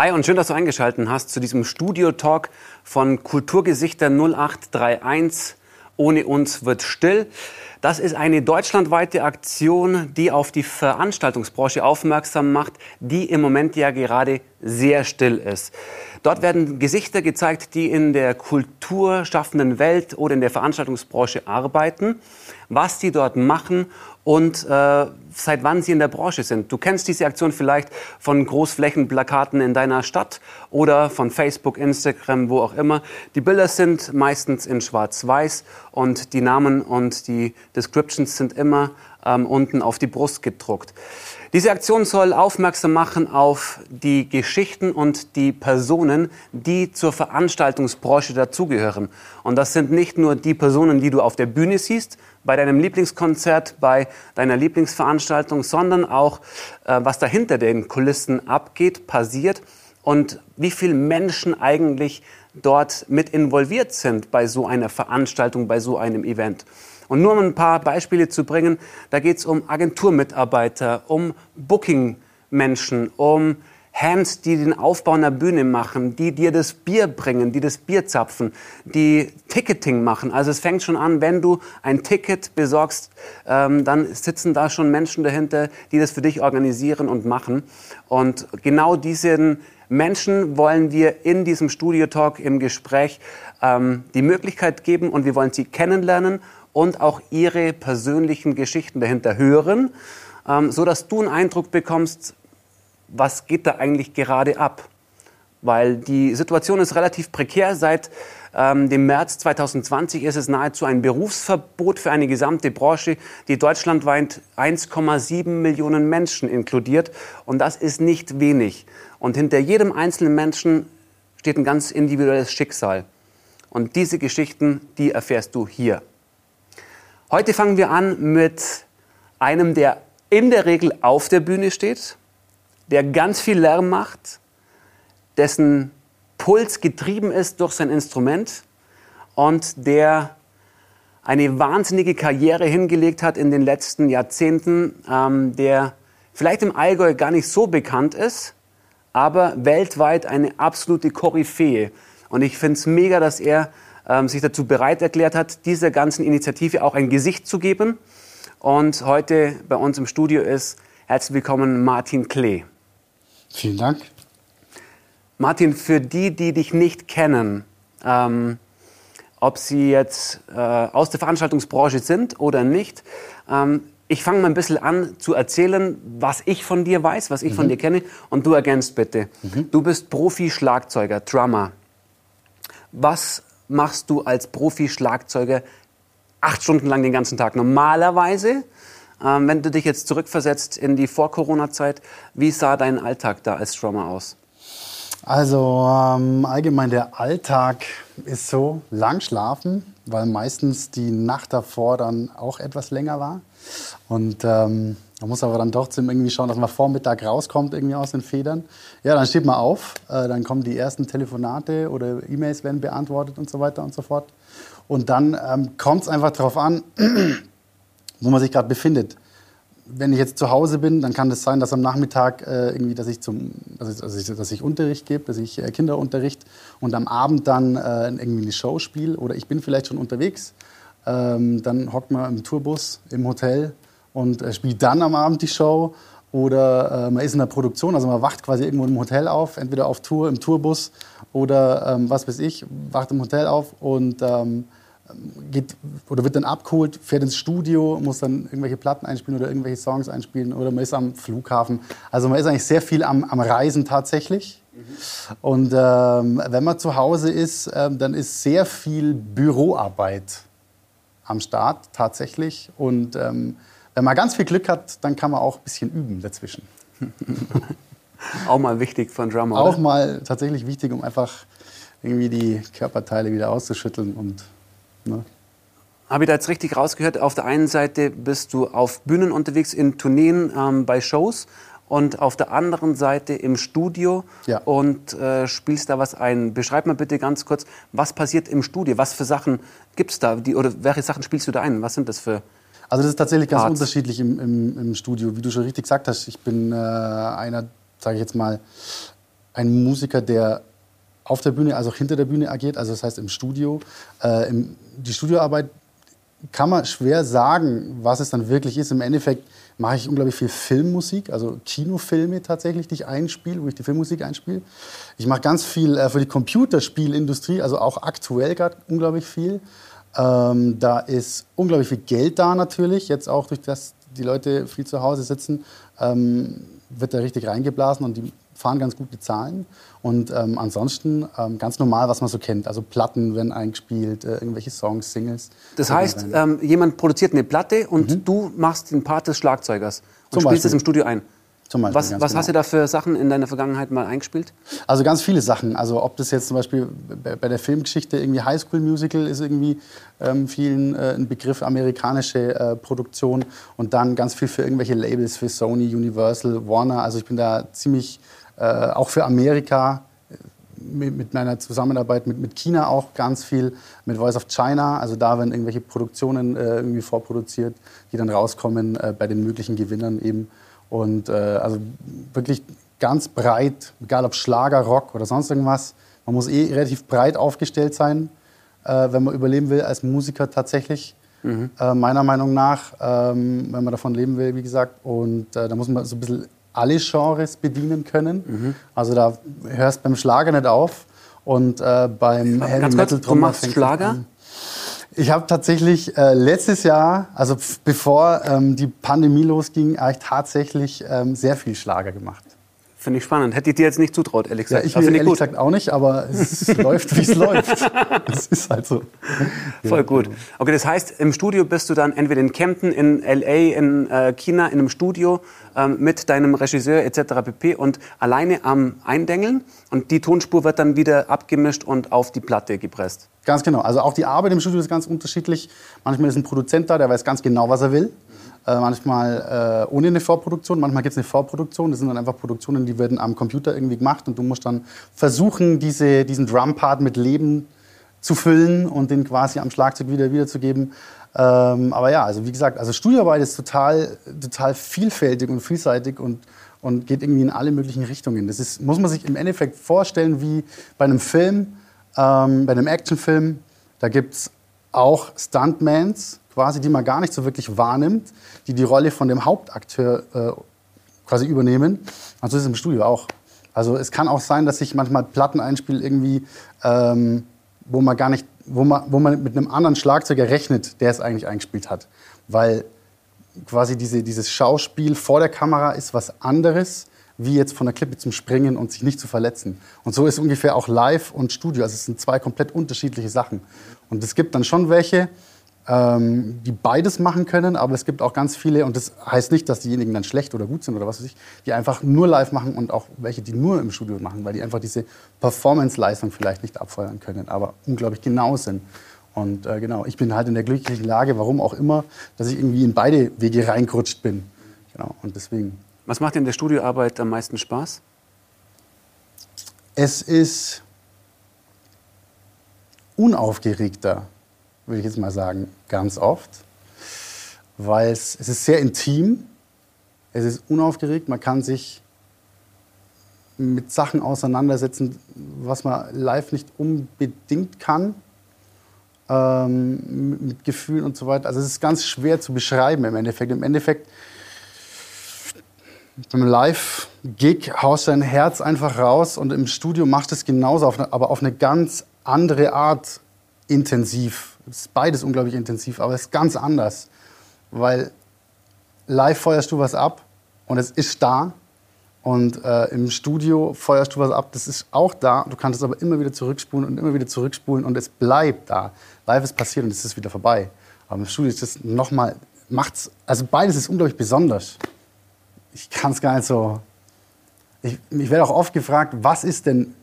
Hi und schön, dass du eingeschaltet hast zu diesem Studio-Talk von Kulturgesichter 0831. Ohne uns wird still. Das ist eine deutschlandweite Aktion, die auf die Veranstaltungsbranche aufmerksam macht, die im Moment ja gerade sehr still ist. Dort werden Gesichter gezeigt, die in der kulturschaffenden Welt oder in der Veranstaltungsbranche arbeiten, was die dort machen und äh, seit wann sie in der Branche sind. Du kennst diese Aktion vielleicht von Großflächenplakaten in deiner Stadt oder von Facebook, Instagram, wo auch immer. Die Bilder sind meistens in Schwarz-Weiß und die Namen und die Descriptions sind immer ähm, unten auf die Brust gedruckt. Diese Aktion soll aufmerksam machen auf die Geschichten und die Personen, die zur Veranstaltungsbranche dazugehören. Und das sind nicht nur die Personen, die du auf der Bühne siehst, bei deinem Lieblingskonzert, bei deiner Lieblingsveranstaltung, sondern auch, äh, was dahinter den Kulissen abgeht, passiert und wie viele Menschen eigentlich dort mit involviert sind bei so einer Veranstaltung, bei so einem Event. Und nur um ein paar Beispiele zu bringen, da geht es um Agenturmitarbeiter, um Bookingmenschen, um Hands, die den Aufbau einer Bühne machen, die dir das Bier bringen, die das Bier zapfen, die Ticketing machen. Also es fängt schon an, wenn du ein Ticket besorgst, ähm, dann sitzen da schon Menschen dahinter, die das für dich organisieren und machen. Und genau diesen Menschen wollen wir in diesem Studio Talk im Gespräch ähm, die Möglichkeit geben und wir wollen sie kennenlernen und auch ihre persönlichen Geschichten dahinter hören, ähm, so dass du einen Eindruck bekommst, was geht da eigentlich gerade ab? Weil die Situation ist relativ prekär. Seit ähm, dem März 2020 ist es nahezu ein Berufsverbot für eine gesamte Branche, die deutschlandweit 1,7 Millionen Menschen inkludiert. Und das ist nicht wenig. Und hinter jedem einzelnen Menschen steht ein ganz individuelles Schicksal. Und diese Geschichten, die erfährst du hier. Heute fangen wir an mit einem, der in der Regel auf der Bühne steht, der ganz viel Lärm macht, dessen Puls getrieben ist durch sein Instrument und der eine wahnsinnige Karriere hingelegt hat in den letzten Jahrzehnten, ähm, der vielleicht im Allgäu gar nicht so bekannt ist, aber weltweit eine absolute Koryphäe. Und ich finde es mega, dass er sich dazu bereit erklärt hat, dieser ganzen Initiative auch ein Gesicht zu geben. Und heute bei uns im Studio ist herzlich willkommen Martin Klee. Vielen Dank. Martin, für die, die dich nicht kennen, ähm, ob sie jetzt äh, aus der Veranstaltungsbranche sind oder nicht, ähm, ich fange mal ein bisschen an zu erzählen, was ich von dir weiß, was ich mhm. von dir kenne, und du ergänzt bitte. Mhm. Du bist Profi-Schlagzeuger, Drummer. Was machst du als Profi-Schlagzeuger acht Stunden lang den ganzen Tag. Normalerweise, ähm, wenn du dich jetzt zurückversetzt in die Vor-Corona-Zeit, wie sah dein Alltag da als Drummer aus? Also ähm, allgemein der Alltag ist so lang schlafen, weil meistens die Nacht davor dann auch etwas länger war. Und ähm, man muss aber dann trotzdem irgendwie schauen, dass man Vormittag rauskommt irgendwie aus den Federn. Ja, dann steht man auf, äh, dann kommen die ersten Telefonate oder E-Mails werden beantwortet und so weiter und so fort. Und dann ähm, kommt es einfach darauf an, wo man sich gerade befindet. Wenn ich jetzt zu Hause bin, dann kann es das sein, dass am Nachmittag äh, irgendwie, dass ich zum, ich, dass ich, dass ich Unterricht gebe, dass ich äh, Kinderunterricht und am Abend dann äh, irgendwie eine Show spiele oder ich bin vielleicht schon unterwegs. Ähm, dann hockt man im Tourbus im Hotel und spielt dann am Abend die Show. Oder äh, man ist in der Produktion, also man wacht quasi irgendwo im Hotel auf, entweder auf Tour, im Tourbus oder ähm, was weiß ich, wacht im Hotel auf und ähm, geht oder wird dann abgeholt, fährt ins Studio, muss dann irgendwelche Platten einspielen oder irgendwelche Songs einspielen oder man ist am Flughafen. Also man ist eigentlich sehr viel am, am Reisen tatsächlich. Mhm. Und ähm, wenn man zu Hause ist, ähm, dann ist sehr viel Büroarbeit am Start tatsächlich und ähm, wenn man ganz viel Glück hat, dann kann man auch ein bisschen üben dazwischen. auch mal wichtig von Drummer. Auch oder? mal tatsächlich wichtig, um einfach irgendwie die Körperteile wieder auszuschütteln und. Ne. Habe ich da jetzt richtig rausgehört? Auf der einen Seite bist du auf Bühnen unterwegs, in Tourneen, ähm, bei Shows und auf der anderen Seite im Studio ja. und äh, spielst da was ein. Beschreib mal bitte ganz kurz, was passiert im Studio? Was für Sachen gibt es da? Die, oder welche Sachen spielst du da ein? Was sind das für also das ist tatsächlich ganz Arzt. unterschiedlich im, im, im, Studio. Wie du schon richtig gesagt hast, ich bin äh, einer, sage ich jetzt mal, ein Musiker, der auf der Bühne, also auch hinter der Bühne agiert, also das heißt im Studio. Äh, im, die Studioarbeit kann man schwer sagen, was es dann wirklich ist. Im Endeffekt mache ich unglaublich viel Filmmusik, also Kinofilme tatsächlich, die ich einspiele, wo ich die Filmmusik einspiele. Ich mache ganz viel äh, für die Computerspielindustrie, also auch aktuell gerade unglaublich viel. Ähm, da ist unglaublich viel Geld da natürlich, jetzt auch durch das die Leute viel zu Hause sitzen, ähm, wird da richtig reingeblasen und die fahren ganz gut die Zahlen. Und ähm, ansonsten ähm, ganz normal, was man so kennt. Also Platten werden eingespielt, äh, irgendwelche Songs, Singles. Das heißt, ähm, jemand produziert eine Platte und mhm. du machst den Part des Schlagzeugers und Zum spielst es im Studio ein. Beispiel, was was genau. hast du da für Sachen in deiner Vergangenheit mal eingespielt? Also ganz viele Sachen. Also ob das jetzt zum Beispiel bei der Filmgeschichte irgendwie High School Musical ist irgendwie ähm, vielen äh, ein Begriff amerikanische äh, Produktion und dann ganz viel für irgendwelche Labels für Sony, Universal, Warner. Also ich bin da ziemlich äh, auch für Amerika äh, mit, mit, meiner Zusammenarbeit mit, mit China auch ganz viel, mit Voice of China. Also da werden irgendwelche Produktionen äh, irgendwie vorproduziert, die dann rauskommen äh, bei den möglichen Gewinnern eben. Und äh, also wirklich ganz breit, egal ob Schlager, Rock oder sonst irgendwas. Man muss eh relativ breit aufgestellt sein, äh, wenn man überleben will als Musiker tatsächlich. Mhm. Äh, meiner Meinung nach, ähm, wenn man davon leben will, wie gesagt. Und äh, da muss man so ein bisschen alle Genres bedienen können. Mhm. Also da hörst beim Schlager nicht auf. Und äh, beim Heavy Metal Drum du machst Schlager? An. Ich habe tatsächlich äh, letztes Jahr, also bevor ähm, die Pandemie losging, habe ich tatsächlich ähm, sehr viel Schlager gemacht. Finde ich spannend. Hätte ich dir jetzt nicht zutraut, ehrlich gesagt. Ja, ich will ehrlich gut. gesagt auch nicht, aber es läuft, wie es läuft. Es ist halt so. Voll gut. Okay, das heißt, im Studio bist du dann entweder in Kempten, in L.A., in äh, China, in einem Studio ähm, mit deinem Regisseur etc. pp. und alleine am Eindengeln und die Tonspur wird dann wieder abgemischt und auf die Platte gepresst. Ganz genau. Also auch die Arbeit im Studio ist ganz unterschiedlich. Manchmal ist ein Produzent da, der weiß ganz genau, was er will. Äh, manchmal äh, ohne eine Vorproduktion, manchmal gibt es eine Vorproduktion. Das sind dann einfach Produktionen, die werden am Computer irgendwie gemacht und du musst dann versuchen, diese, diesen Drum-Part mit Leben zu füllen und den quasi am Schlagzeug wieder wiederzugeben. Ähm, aber ja, also wie gesagt, also Studioarbeit ist total, total vielfältig und vielseitig und, und geht irgendwie in alle möglichen Richtungen. Das ist, muss man sich im Endeffekt vorstellen wie bei einem Film, ähm, bei einem Actionfilm. Da gibt es auch Stuntmans, quasi, die man gar nicht so wirklich wahrnimmt, die die Rolle von dem Hauptakteur äh, quasi übernehmen. Und so ist es im Studio auch. Also es kann auch sein, dass ich manchmal Platten einspiele irgendwie, ähm, wo man gar nicht, wo man, wo man mit einem anderen Schlagzeuger rechnet, der es eigentlich eingespielt hat, weil quasi diese, dieses Schauspiel vor der Kamera ist was anderes, wie jetzt von der Klippe zum Springen und sich nicht zu verletzen. Und so ist ungefähr auch Live und Studio. Also es sind zwei komplett unterschiedliche Sachen. Und es gibt dann schon welche, ähm, die beides machen können, aber es gibt auch ganz viele, und das heißt nicht, dass diejenigen dann schlecht oder gut sind oder was weiß ich, die einfach nur live machen und auch welche, die nur im Studio machen, weil die einfach diese Performance-Leistung vielleicht nicht abfeuern können, aber unglaublich genau sind. Und äh, genau, ich bin halt in der glücklichen Lage, warum auch immer, dass ich irgendwie in beide Wege reingerutscht bin. Genau, und deswegen. Was macht dir in der Studioarbeit am meisten Spaß? Es ist unaufgeregter würde ich jetzt mal sagen, ganz oft, weil es, es ist sehr intim, es ist unaufgeregt, man kann sich mit Sachen auseinandersetzen, was man live nicht unbedingt kann, ähm, mit Gefühlen und so weiter. Also es ist ganz schwer zu beschreiben im Endeffekt. Im Endeffekt, beim Live-Gig haust dein Herz einfach raus und im Studio machst du es genauso, aber auf eine ganz andere Art intensiv. Es ist beides unglaublich intensiv, aber es ist ganz anders. Weil live feuerst du was ab und es ist da. Und äh, im Studio feuerst du was ab, das ist auch da. Du kannst es aber immer wieder zurückspulen und immer wieder zurückspulen und es bleibt da. Live ist passiert und es ist wieder vorbei. Aber im Studio ist das nochmal, macht's, also beides ist unglaublich besonders. Ich kann es gar nicht so. Ich, ich werde auch oft gefragt, was ist denn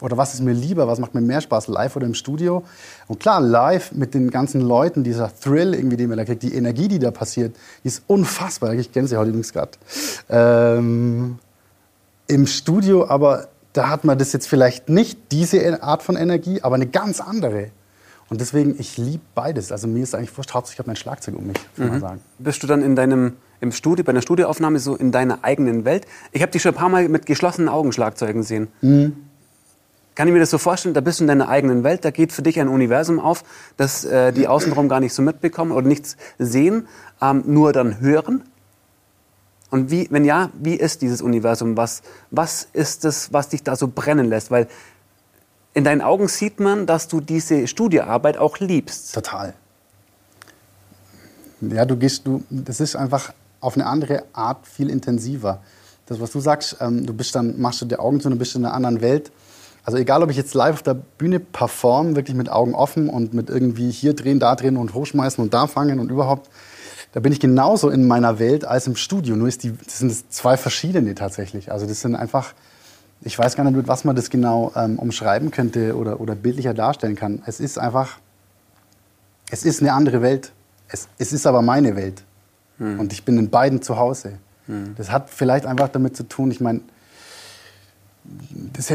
oder was ist mir lieber, was macht mir mehr Spaß, live oder im Studio? Und klar, live mit den ganzen Leuten, dieser Thrill, irgendwie, den man da kriegt, die Energie, die da passiert, die ist unfassbar. Ich kenne sie heute übrigens gerade. Ähm, Im Studio aber, da hat man das jetzt vielleicht nicht, diese Art von Energie, aber eine ganz andere. Und deswegen, ich liebe beides. Also mir ist eigentlich wurscht, hauptsächlich ich habe mein Schlagzeug um mich, mhm. sagen. Bist du dann in deinem im Studio, bei einer Studioaufnahme so in deiner eigenen Welt. Ich habe dich schon ein paar Mal mit geschlossenen Augen Schlagzeugen sehen. Mhm. Kann ich mir das so vorstellen? Da bist du in deiner eigenen Welt, da geht für dich ein Universum auf, das äh, die außenrum gar nicht so mitbekommen oder nichts sehen, ähm, nur dann hören. Und wie, wenn ja, wie ist dieses Universum? Was, was ist es, was dich da so brennen lässt? Weil in deinen Augen sieht man, dass du diese Studiearbeit auch liebst. Total. Ja, du gehst, du, das ist einfach auf eine andere Art viel intensiver. Das, was du sagst, ähm, du bist dann, machst du die Augen zu und bist in einer anderen Welt. Also egal, ob ich jetzt live auf der Bühne perform, wirklich mit Augen offen und mit irgendwie hier drehen, da drehen und hochschmeißen und da fangen und überhaupt, da bin ich genauso in meiner Welt als im Studio. Nur die, das sind zwei verschiedene tatsächlich. Also das sind einfach, ich weiß gar nicht, mit was man das genau ähm, umschreiben könnte oder, oder bildlicher darstellen kann. Es ist einfach, es ist eine andere Welt. Es, es ist aber meine Welt. Hm. Und ich bin in beiden zu Hause. Hm. Das hat vielleicht einfach damit zu tun, ich meine,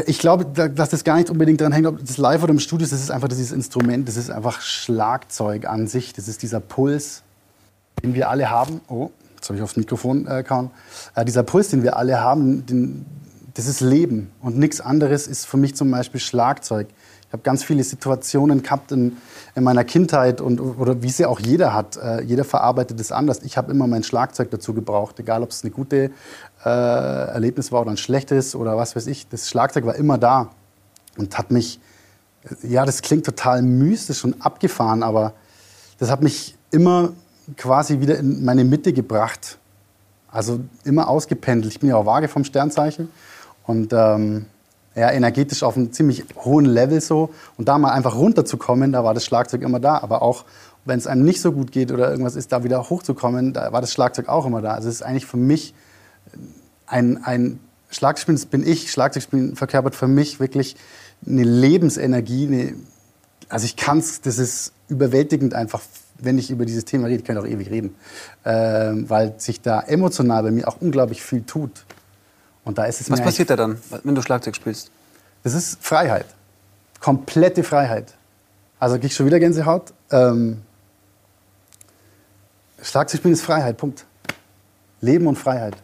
ich glaube, dass das gar nicht unbedingt daran hängt, ob das live oder im Studio ist. Das ist einfach dieses Instrument, das ist einfach Schlagzeug an sich. Das ist dieser Puls, den wir alle haben. Oh, jetzt habe ich aufs Mikrofon äh, kauen. Äh, dieser Puls, den wir alle haben, den, das ist Leben. Und nichts anderes ist für mich zum Beispiel Schlagzeug. Ich habe ganz viele Situationen gehabt in, in meiner Kindheit und, oder wie sie auch jeder hat. Äh, jeder verarbeitet es anders. Ich habe immer mein Schlagzeug dazu gebraucht, egal ob es eine gute äh, Erlebnis war oder ein schlechtes oder was weiß ich. Das Schlagzeug war immer da und hat mich, ja, das klingt total mystisch und abgefahren, aber das hat mich immer quasi wieder in meine Mitte gebracht. Also immer ausgependelt. Ich bin ja auch vage vom Sternzeichen und ähm, ja, energetisch auf einem ziemlich hohen Level so. Und da mal einfach runterzukommen, da war das Schlagzeug immer da. Aber auch wenn es einem nicht so gut geht oder irgendwas ist, da wieder hochzukommen, da war das Schlagzeug auch immer da. Also es ist eigentlich für mich ein, ein Schlagzeugspielen, das bin ich, Schlagzeugspielen verkörpert für mich wirklich eine Lebensenergie. Eine, also ich kann es, das ist überwältigend einfach, wenn ich über dieses Thema rede, ich kann auch ewig reden, äh, weil sich da emotional bei mir auch unglaublich viel tut. Und da ist es Was passiert da dann, wenn du Schlagzeug spielst? Das ist Freiheit. Komplette Freiheit. Also krieg ich schon wieder Gänsehaut. Ähm, Schlagzeug spielen ist Freiheit, Punkt. Leben und Freiheit.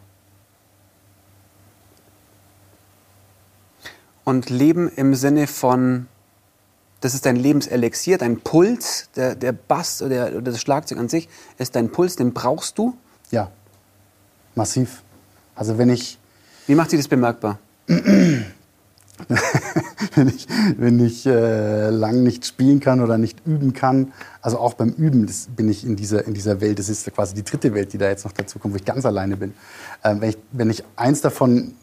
Und Leben im Sinne von, das ist dein Lebenselixier, dein Puls, der, der Bass oder, oder das Schlagzeug an sich ist dein Puls, den brauchst du? Ja, massiv. Also wenn ich wie macht sie das bemerkbar? wenn ich, wenn ich äh, lang nicht spielen kann oder nicht üben kann, also auch beim Üben das bin ich in dieser, in dieser Welt, das ist quasi die dritte Welt, die da jetzt noch dazu kommt, wo ich ganz alleine bin. Äh, wenn, ich, wenn ich eins davon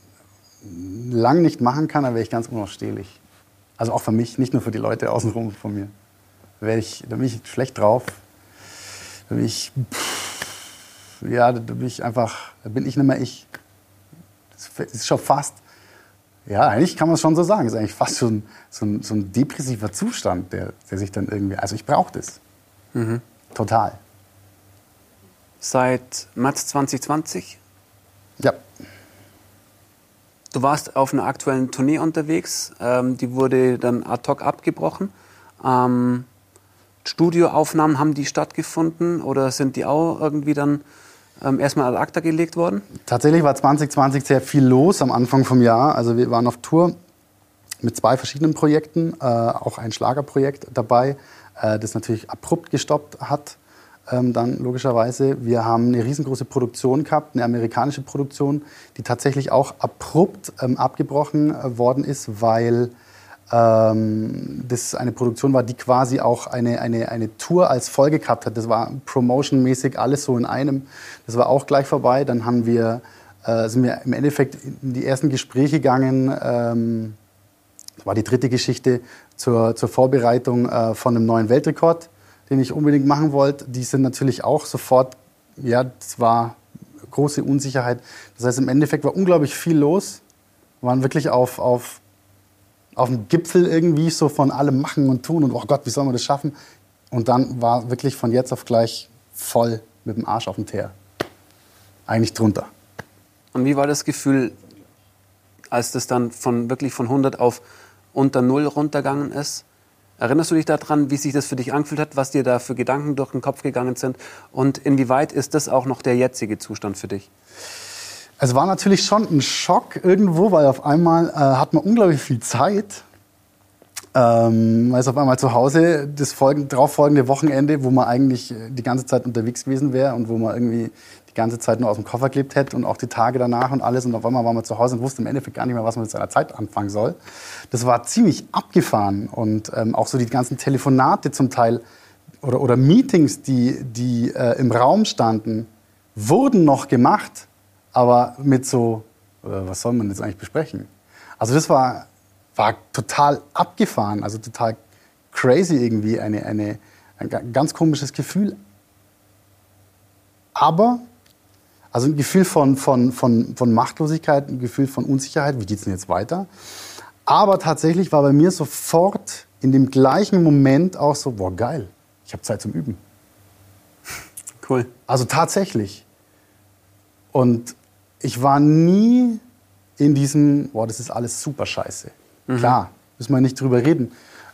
lang nicht machen kann, dann wäre ich ganz unausstehlich. Also auch für mich, nicht nur für die Leute außenrum von mir. Da, ich, da bin ich schlecht drauf. Da bin ich, pff, ja, da bin ich einfach, da bin ich nicht mehr ich es ist schon fast, ja, eigentlich kann man es schon so sagen, es ist eigentlich fast so ein, so ein, so ein depressiver Zustand, der, der, sich dann irgendwie, also ich brauche das. Mhm. Total. Seit März 2020? Ja. Du warst auf einer aktuellen Tournee unterwegs, ähm, die wurde dann ad hoc abgebrochen. Ähm, Studioaufnahmen haben die stattgefunden oder sind die auch irgendwie dann ähm, erstmal ad acta gelegt worden? Tatsächlich war 2020 sehr viel los am Anfang vom Jahr. Also wir waren auf Tour mit zwei verschiedenen Projekten, äh, auch ein Schlagerprojekt dabei, äh, das natürlich abrupt gestoppt hat. Ähm, dann logischerweise. Wir haben eine riesengroße Produktion gehabt, eine amerikanische Produktion, die tatsächlich auch abrupt ähm, abgebrochen äh, worden ist, weil ähm, das eine Produktion war, die quasi auch eine, eine, eine Tour als Folge gehabt hat. Das war promotionmäßig alles so in einem. Das war auch gleich vorbei. Dann haben wir, äh, sind wir im Endeffekt in die ersten Gespräche gegangen. Ähm, das war die dritte Geschichte zur, zur Vorbereitung äh, von einem neuen Weltrekord, den ich unbedingt machen wollte. Die sind natürlich auch sofort, ja, das war große Unsicherheit. Das heißt, im Endeffekt war unglaublich viel los. Wir waren wirklich auf, auf auf dem Gipfel irgendwie so von allem machen und tun und oh Gott, wie soll man das schaffen? Und dann war wirklich von jetzt auf gleich voll mit dem Arsch auf dem Teer. Eigentlich drunter. Und wie war das Gefühl, als das dann von wirklich von 100 auf unter Null runtergegangen ist? Erinnerst du dich daran, wie sich das für dich angefühlt hat, was dir da für Gedanken durch den Kopf gegangen sind? Und inwieweit ist das auch noch der jetzige Zustand für dich? Es war natürlich schon ein Schock irgendwo, weil auf einmal äh, hat man unglaublich viel Zeit. Ähm, weil es auf einmal zu Hause das folgende Wochenende, wo man eigentlich äh, die ganze Zeit unterwegs gewesen wäre und wo man irgendwie die ganze Zeit nur aus dem Koffer gelebt hätte und auch die Tage danach und alles. Und auf einmal war man zu Hause und wusste im Endeffekt gar nicht mehr, was man mit seiner Zeit anfangen soll. Das war ziemlich abgefahren. Und ähm, auch so die ganzen Telefonate zum Teil oder, oder Meetings, die, die äh, im Raum standen, wurden noch gemacht, aber mit so, äh, was soll man jetzt eigentlich besprechen? Also das war, war total abgefahren, also total crazy irgendwie, eine, eine, ein ganz komisches Gefühl. Aber also ein Gefühl von, von, von, von Machtlosigkeit, ein Gefühl von Unsicherheit, wie geht es denn jetzt weiter? Aber tatsächlich war bei mir sofort in dem gleichen Moment auch so, boah, geil, ich habe Zeit zum Üben. Cool. Also tatsächlich. Und ich war nie in diesem, boah, das ist alles super scheiße. Mhm. Klar, müssen wir nicht drüber reden.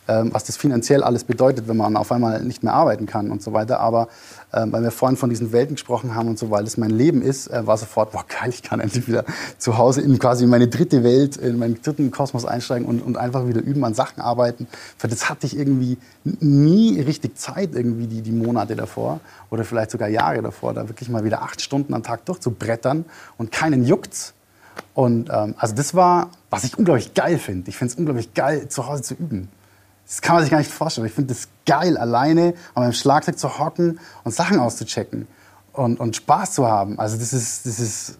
Ähm, was das finanziell alles bedeutet, wenn man auf einmal nicht mehr arbeiten kann und so weiter. Aber ähm, weil wir vorhin von diesen Welten gesprochen haben und so, weil das mein Leben ist, äh, war sofort, boah geil, ich kann endlich wieder zu Hause in quasi meine dritte Welt, in meinen dritten Kosmos einsteigen und, und einfach wieder üben, an Sachen arbeiten. Für das hatte ich irgendwie nie richtig Zeit, irgendwie die, die Monate davor oder vielleicht sogar Jahre davor, da wirklich mal wieder acht Stunden am Tag durchzubrettern und keinen juckt's. Und ähm, also das war, was ich unglaublich geil finde. Ich finde es unglaublich geil, zu Hause zu üben. Das kann man sich gar nicht vorstellen. Ich finde es geil, alleine an meinem Schlagzeug zu hocken und Sachen auszuchecken und, und Spaß zu haben. Also das ist, das ist,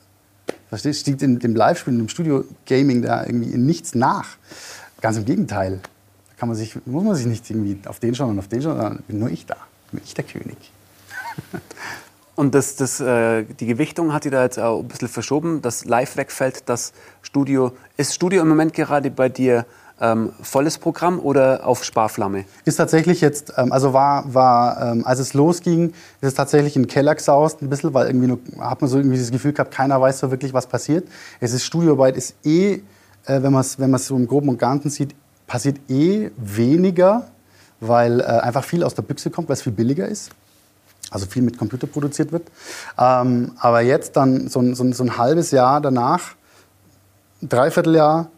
verstehst, steht in dem Live-Spielen, im Studio-Gaming da irgendwie in nichts nach. Ganz im Gegenteil. Da kann man sich, muss man sich nicht irgendwie auf den schauen und auf den schauen, sondern bin nur ich da. Bin ich der König. Und das, das, äh, die Gewichtung hat die da jetzt auch ein bisschen verschoben, dass Live wegfällt, das Studio. Ist Studio im Moment gerade bei dir ähm, volles Programm oder auf Sparflamme? Ist tatsächlich jetzt, ähm, also war, war ähm, als es losging, ist es tatsächlich in den Keller gesaust ein bisschen, weil irgendwie nur, hat man so irgendwie das Gefühl gehabt, keiner weiß so wirklich, was passiert. Es ist Studioarbeit, ist eh, äh, wenn man es wenn so im Groben und Ganzen sieht, passiert eh weniger, weil äh, einfach viel aus der Büchse kommt, weil es viel billiger ist. Also viel mit Computer produziert wird. Ähm, aber jetzt dann so, so, so ein halbes Jahr danach, dreiviertel Jahr,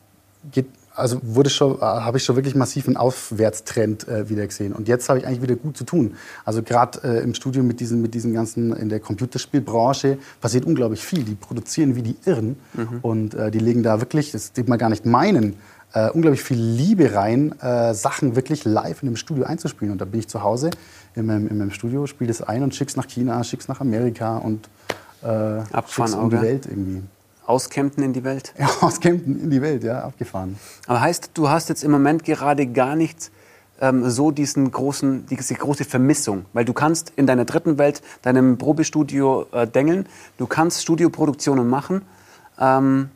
geht also wurde schon, äh, habe ich schon wirklich massiv einen Aufwärtstrend äh, wieder gesehen. Und jetzt habe ich eigentlich wieder gut zu tun. Also gerade äh, im Studio mit diesen, mit diesen ganzen, in der Computerspielbranche passiert unglaublich viel. Die produzieren wie die Irren mhm. und äh, die legen da wirklich, das wird man gar nicht meinen, äh, unglaublich viel Liebe rein, äh, Sachen wirklich live in dem Studio einzuspielen. Und da bin ich zu Hause in meinem, in meinem Studio, spiele das ein und schick's nach China, schick's nach Amerika und äh, schick's um die Welt irgendwie. Aus Kempten in die Welt? Ja, aus Kempten in die Welt, ja, abgefahren. Aber heißt, du hast jetzt im Moment gerade gar nicht ähm, so diesen großen, diese große Vermissung, weil du kannst in deiner dritten Welt, deinem Probestudio äh, dengeln, du kannst Studioproduktionen machen. Ähm,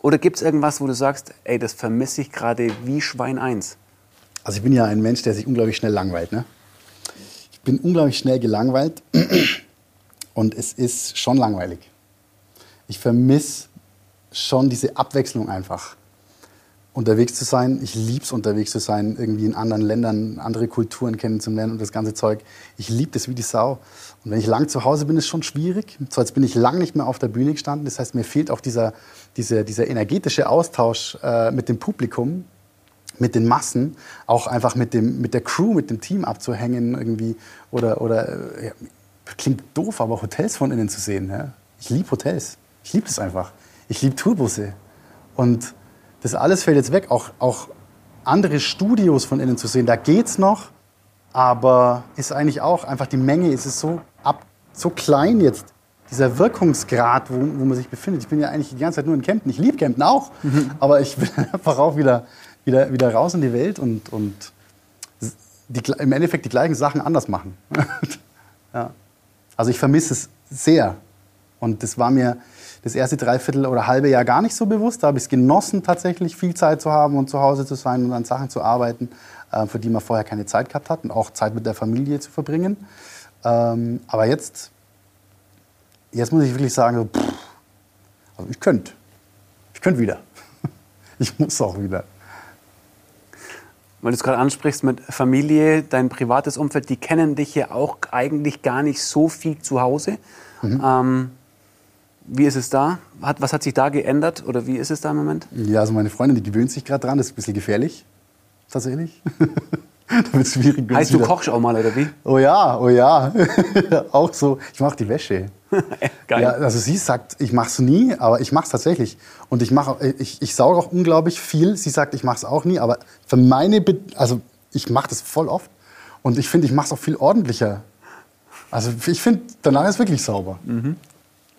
oder gibt es irgendwas, wo du sagst, ey, das vermisse ich gerade wie Schwein eins? Also ich bin ja ein Mensch, der sich unglaublich schnell langweilt. Ne? Ich bin unglaublich schnell gelangweilt und es ist schon langweilig. Ich vermisse schon diese Abwechslung einfach. Unterwegs zu sein, ich liebe es, unterwegs zu sein, irgendwie in anderen Ländern, andere Kulturen kennenzulernen und das ganze Zeug. Ich liebe das wie die Sau. Und wenn ich lang zu Hause bin, ist schon schwierig. So als bin ich lang nicht mehr auf der Bühne gestanden. Das heißt, mir fehlt auch dieser, dieser, dieser energetische Austausch äh, mit dem Publikum, mit den Massen, auch einfach mit, dem, mit der Crew, mit dem Team abzuhängen irgendwie. Oder, oder äh, ja, klingt doof, aber Hotels von innen zu sehen. Ja? Ich liebe Hotels. Ich liebe es einfach. Ich liebe Tourbusse. Und das alles fällt jetzt weg. Auch, auch andere Studios von innen zu sehen, da geht's noch. Aber ist eigentlich auch einfach die Menge, ist es so, ab, so klein jetzt, dieser Wirkungsgrad, wo, wo man sich befindet. Ich bin ja eigentlich die ganze Zeit nur in Kempten. Ich liebe Kempten auch, mhm. aber ich will einfach auch wieder, wieder, wieder raus in die Welt und, und die, im Endeffekt die gleichen Sachen anders machen. ja. Also ich vermisse es sehr. Und das war mir das erste Dreiviertel oder halbe Jahr gar nicht so bewusst. Da habe ich es genossen, tatsächlich viel Zeit zu haben und zu Hause zu sein und an Sachen zu arbeiten, äh, für die man vorher keine Zeit gehabt hat und auch Zeit mit der Familie zu verbringen. Ähm, aber jetzt, jetzt muss ich wirklich sagen, pff, also ich könnte. Ich könnte wieder. Ich muss auch wieder. Weil du es gerade ansprichst mit Familie, dein privates Umfeld, die kennen dich ja auch eigentlich gar nicht so viel zu Hause. Mhm. Ähm, wie ist es da? Hat, was hat sich da geändert oder wie ist es da im Moment? Ja, also meine Freundin, die gewöhnt sich gerade dran, das ist ein bisschen gefährlich, tatsächlich. da wird schwierig. Heißt, du kochst auch mal, oder wie? Oh ja, oh ja. auch so, ich mache die Wäsche. Geil. Ja, also sie sagt, ich mache es nie, aber ich mache es tatsächlich. Und ich, mach, ich, ich sauge auch unglaublich viel. Sie sagt, ich mache es auch nie, aber für meine, Be also ich mache das voll oft. Und ich finde, ich mache es auch viel ordentlicher. Also ich finde, danach ist es wirklich sauber. Mhm.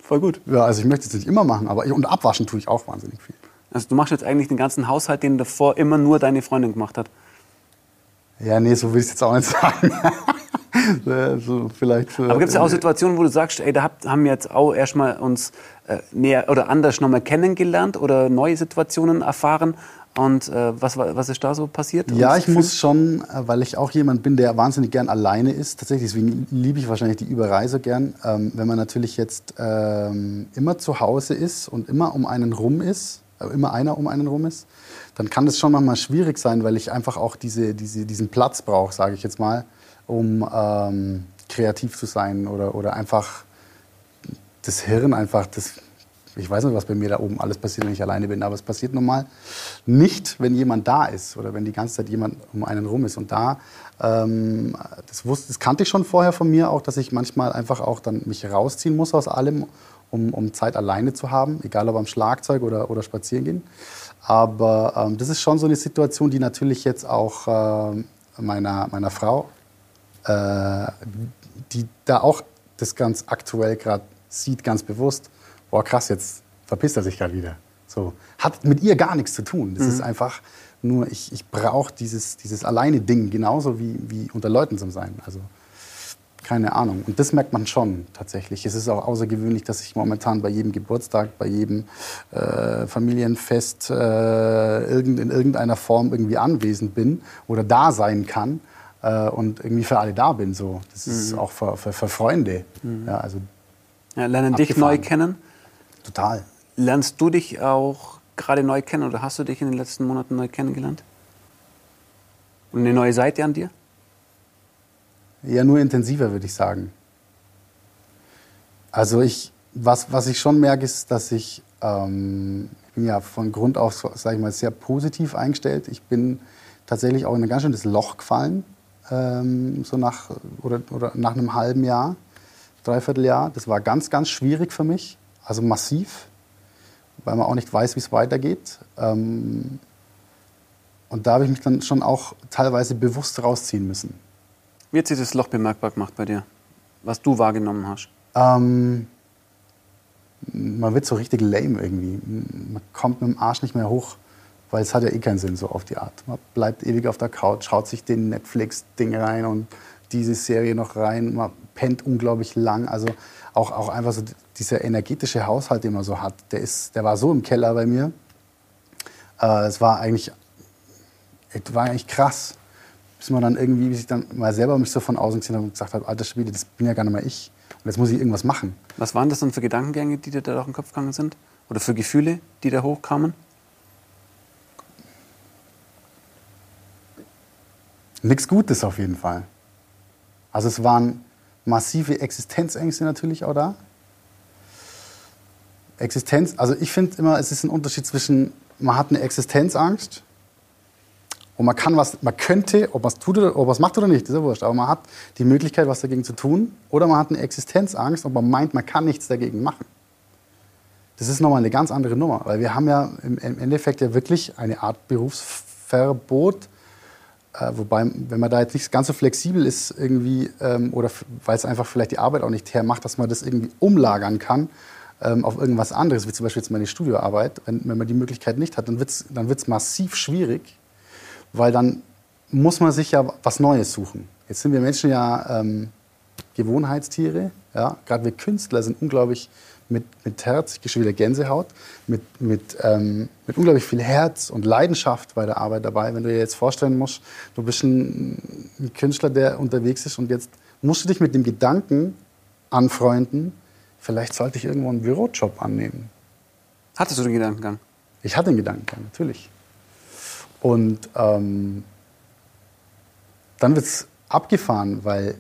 Voll gut. Ja, also ich möchte es nicht immer machen, aber ich, und abwaschen tue ich auch wahnsinnig viel. Also du machst jetzt eigentlich den ganzen Haushalt, den davor immer nur deine Freundin gemacht hat. Ja, nee, so will ich es jetzt auch nicht sagen. so vielleicht, Aber gibt es ja auch Situationen, wo du sagst, ey, da haben wir jetzt auch erstmal uns äh, näher oder anders nochmal kennengelernt oder neue Situationen erfahren? Und äh, was, was ist da so passiert? Ja, ich muss schon, äh, weil ich auch jemand bin, der wahnsinnig gern alleine ist. Tatsächlich, deswegen liebe ich wahrscheinlich die Überreise gern. Ähm, wenn man natürlich jetzt ähm, immer zu Hause ist und immer um einen rum ist, äh, immer einer um einen rum ist, dann kann das schon manchmal schwierig sein, weil ich einfach auch diese, diese, diesen Platz brauche, sage ich jetzt mal, um ähm, kreativ zu sein oder, oder einfach das Hirn einfach, das, ich weiß nicht, was bei mir da oben alles passiert, wenn ich alleine bin, aber es passiert nun mal nicht, wenn jemand da ist oder wenn die ganze Zeit jemand um einen rum ist. Und da, ähm, das, wusste, das kannte ich schon vorher von mir auch, dass ich manchmal einfach auch dann mich rausziehen muss aus allem, um, um Zeit alleine zu haben, egal ob am Schlagzeug oder, oder spazieren gehen. Aber ähm, das ist schon so eine Situation, die natürlich jetzt auch äh, meiner, meiner Frau, äh, die da auch das ganz aktuell gerade sieht, ganz bewusst, boah krass, jetzt verpisst er sich gerade wieder. So. Hat mit ihr gar nichts zu tun. Das mhm. ist einfach nur, ich, ich brauche dieses, dieses Alleine-Ding genauso wie, wie unter Leuten zu sein. Also keine Ahnung. Und das merkt man schon tatsächlich. Es ist auch außergewöhnlich, dass ich momentan bei jedem Geburtstag, bei jedem äh, Familienfest äh, irgend, in irgendeiner Form irgendwie anwesend bin oder da sein kann äh, und irgendwie für alle da bin. So. Das mhm. ist auch für, für, für Freunde. Mhm. Ja, also ja, lernen abgefahren. dich neu kennen? Total. Lernst du dich auch gerade neu kennen oder hast du dich in den letzten Monaten neu kennengelernt? Und eine neue Seite an dir? Ja, nur intensiver, würde ich sagen. Also ich, was, was ich schon merke, ist, dass ich, ähm, ich bin ja von Grund auf, sage ich mal, sehr positiv eingestellt. Ich bin tatsächlich auch in ein ganz schönes Loch gefallen, ähm, so nach, oder, oder nach einem halben Jahr, dreiviertel Jahr. Das war ganz, ganz schwierig für mich, also massiv, weil man auch nicht weiß, wie es weitergeht. Ähm, und da habe ich mich dann schon auch teilweise bewusst rausziehen müssen. Wie hat sich das Loch bemerkbar gemacht bei dir, was du wahrgenommen hast? Ähm, man wird so richtig lame irgendwie. Man kommt mit dem Arsch nicht mehr hoch, weil es hat ja eh keinen Sinn so auf die Art. Man bleibt ewig auf der Couch, schaut sich den Netflix-Ding rein und diese Serie noch rein. Man pennt unglaublich lang. Also auch, auch einfach so dieser energetische Haushalt, den man so hat, der, ist, der war so im Keller bei mir. Äh, es war eigentlich, es war eigentlich krass bis man dann irgendwie, bis ich dann mal selber mich so von außen gesehen habe und gesagt habe, alter Schwede, das bin ja gar nicht mehr ich. Und jetzt muss ich irgendwas machen. Was waren das dann für Gedankengänge, die dir da durch den Kopf gegangen sind? Oder für Gefühle, die da hochkamen? Nichts Gutes auf jeden Fall. Also es waren massive Existenzängste natürlich auch da. Existenz, also ich finde immer, es ist ein Unterschied zwischen, man hat eine Existenzangst und man kann was, man könnte, ob man es tut oder ob man es macht oder nicht, ist ja wurscht. Aber man hat die Möglichkeit, was dagegen zu tun. Oder man hat eine Existenzangst und man meint, man kann nichts dagegen machen. Das ist nochmal eine ganz andere Nummer, weil wir haben ja im Endeffekt ja wirklich eine Art Berufsverbot. Äh, wobei, wenn man da jetzt nicht ganz so flexibel ist irgendwie, ähm, oder weil es einfach vielleicht die Arbeit auch nicht hermacht, dass man das irgendwie umlagern kann ähm, auf irgendwas anderes, wie zum Beispiel jetzt meine Studioarbeit, wenn, wenn man die Möglichkeit nicht hat, dann wird es dann wird's massiv schwierig, weil dann muss man sich ja was Neues suchen. Jetzt sind wir Menschen ja ähm, Gewohnheitstiere. Ja? Gerade wir Künstler sind unglaublich mit, mit Herz, ich kriege schon wieder Gänsehaut, mit, mit, ähm, mit unglaublich viel Herz und Leidenschaft bei der Arbeit dabei. Wenn du dir jetzt vorstellen musst, du bist ein, ein Künstler, der unterwegs ist und jetzt musst du dich mit dem Gedanken anfreunden, vielleicht sollte ich irgendwo einen Bürojob annehmen. Hattest du den Gedankengang? Ich hatte den Gedankengang, natürlich. Und ähm, dann wird es abgefahren, weil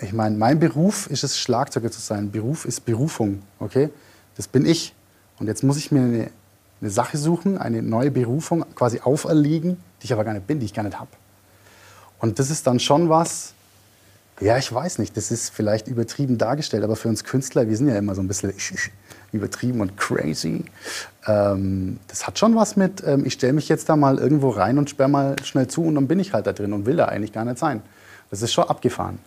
ich meine, mein Beruf ist es, Schlagzeuger zu sein. Beruf ist Berufung, okay? Das bin ich. Und jetzt muss ich mir eine, eine Sache suchen, eine neue Berufung quasi auferlegen, die ich aber gar nicht bin, die ich gar nicht habe. Und das ist dann schon was, ja, ich weiß nicht, das ist vielleicht übertrieben dargestellt, aber für uns Künstler, wir sind ja immer so ein bisschen übertrieben und crazy. Ähm, das hat schon was mit, ähm, ich stelle mich jetzt da mal irgendwo rein und sperre mal schnell zu und dann bin ich halt da drin und will da eigentlich gar nicht sein. Das ist schon abgefahren.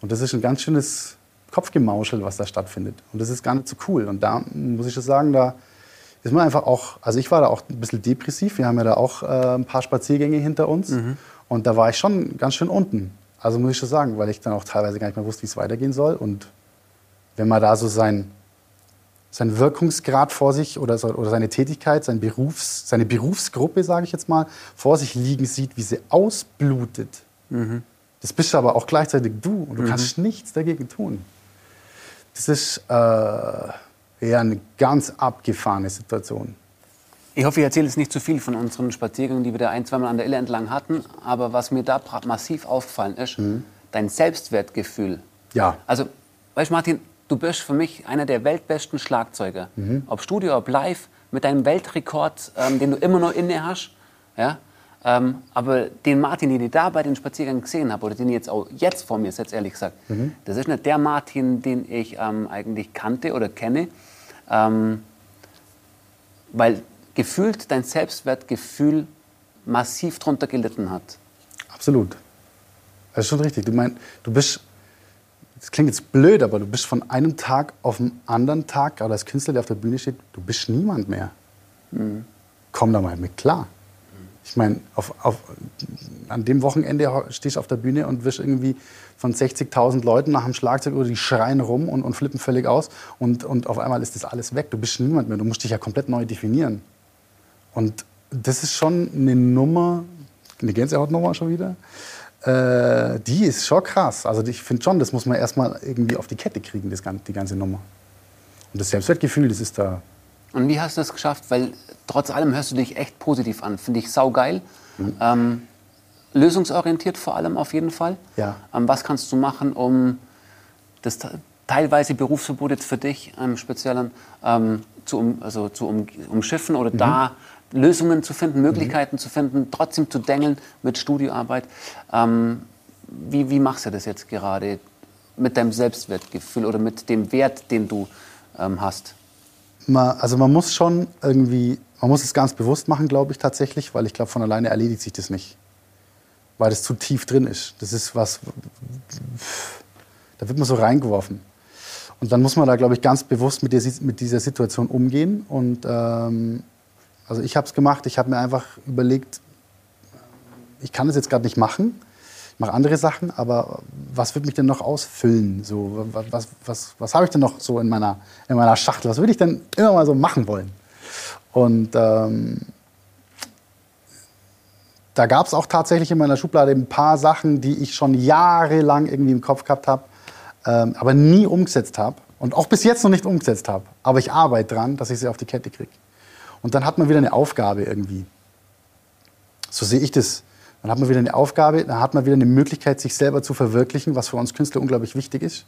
Und das ist ein ganz schönes Kopfgemauschel, was da stattfindet. Und das ist gar nicht so cool. Und da muss ich schon sagen, da ist man einfach auch, also ich war da auch ein bisschen depressiv. Wir haben ja da auch äh, ein paar Spaziergänge hinter uns. Mhm. Und da war ich schon ganz schön unten. Also muss ich schon sagen, weil ich dann auch teilweise gar nicht mehr wusste, wie es weitergehen soll. Und wenn man da so sein, sein Wirkungsgrad vor sich oder, oder seine Tätigkeit, sein Berufs, seine Berufsgruppe, sage ich jetzt mal, vor sich liegen sieht, wie sie ausblutet, mhm. Das bist aber auch gleichzeitig du und du mhm. kannst nichts dagegen tun. Das ist äh, eher eine ganz abgefahrene Situation. Ich hoffe, ich erzähle jetzt nicht zu viel von unseren Spaziergängen, die wir da ein, zweimal an der Ille entlang hatten. Aber was mir da massiv aufgefallen ist, mhm. dein Selbstwertgefühl. Ja. Also, weißt du, Martin, du bist für mich einer der weltbesten Schlagzeuger. Mhm. Ob Studio, ob live, mit deinem Weltrekord, ähm, den du immer noch inne hast. Ja? Ähm, aber den Martin, den ich da bei den Spaziergängen gesehen habe, oder den ich jetzt auch jetzt vor mir setze, ehrlich gesagt, mhm. das ist nicht der Martin, den ich ähm, eigentlich kannte oder kenne. Ähm, weil gefühlt dein Selbstwertgefühl massiv drunter gelitten hat. Absolut. Das ist schon richtig. Du meinst, du bist, das klingt jetzt blöd, aber du bist von einem Tag auf den anderen Tag, gerade als Künstler, der auf der Bühne steht, du bist niemand mehr. Mhm. Komm da mal mit klar. Ich meine, an dem Wochenende stehst du auf der Bühne und wirst irgendwie von 60.000 Leuten nach dem Schlagzeug oder die schreien rum und, und flippen völlig aus und, und auf einmal ist das alles weg. Du bist niemand mehr. Du musst dich ja komplett neu definieren. Und das ist schon eine Nummer, eine Gänsehautnummer schon wieder. Äh, die ist schon krass. Also ich finde schon, das muss man erstmal irgendwie auf die Kette kriegen, das, die ganze Nummer. Und das Selbstwertgefühl, das ist da. Und wie hast du das geschafft? Weil trotz allem hörst du dich echt positiv an. Finde ich saugeil. Mhm. Ähm, lösungsorientiert vor allem auf jeden Fall. Ja. Ähm, was kannst du machen, um das teilweise Berufsverbot jetzt für dich im Speziellen ähm, zu, um, also zu um, umschiffen oder mhm. da Lösungen zu finden, Möglichkeiten mhm. zu finden, trotzdem zu dengeln mit Studioarbeit. Ähm, wie, wie machst du das jetzt gerade mit deinem Selbstwertgefühl oder mit dem Wert, den du ähm, hast? Man, also man muss schon irgendwie, man muss es ganz bewusst machen, glaube ich tatsächlich, weil ich glaube, von alleine erledigt sich das nicht. Weil das zu tief drin ist. Das ist was, da wird man so reingeworfen. Und dann muss man da, glaube ich, ganz bewusst mit, der, mit dieser Situation umgehen und ähm, also ich habe es gemacht, ich habe mir einfach überlegt, ich kann das jetzt gerade nicht machen, mache andere Sachen, aber was wird mich denn noch ausfüllen? So, was was, was, was habe ich denn noch so in meiner, in meiner Schachtel? Was würde ich denn immer mal so machen wollen? Und ähm, da gab es auch tatsächlich in meiner Schublade ein paar Sachen, die ich schon jahrelang irgendwie im Kopf gehabt habe, ähm, aber nie umgesetzt habe und auch bis jetzt noch nicht umgesetzt habe. Aber ich arbeite dran, dass ich sie auf die Kette kriege. Und dann hat man wieder eine Aufgabe irgendwie. So sehe ich das. Dann hat man wieder eine Aufgabe, dann hat man wieder eine Möglichkeit, sich selber zu verwirklichen, was für uns Künstler unglaublich wichtig ist.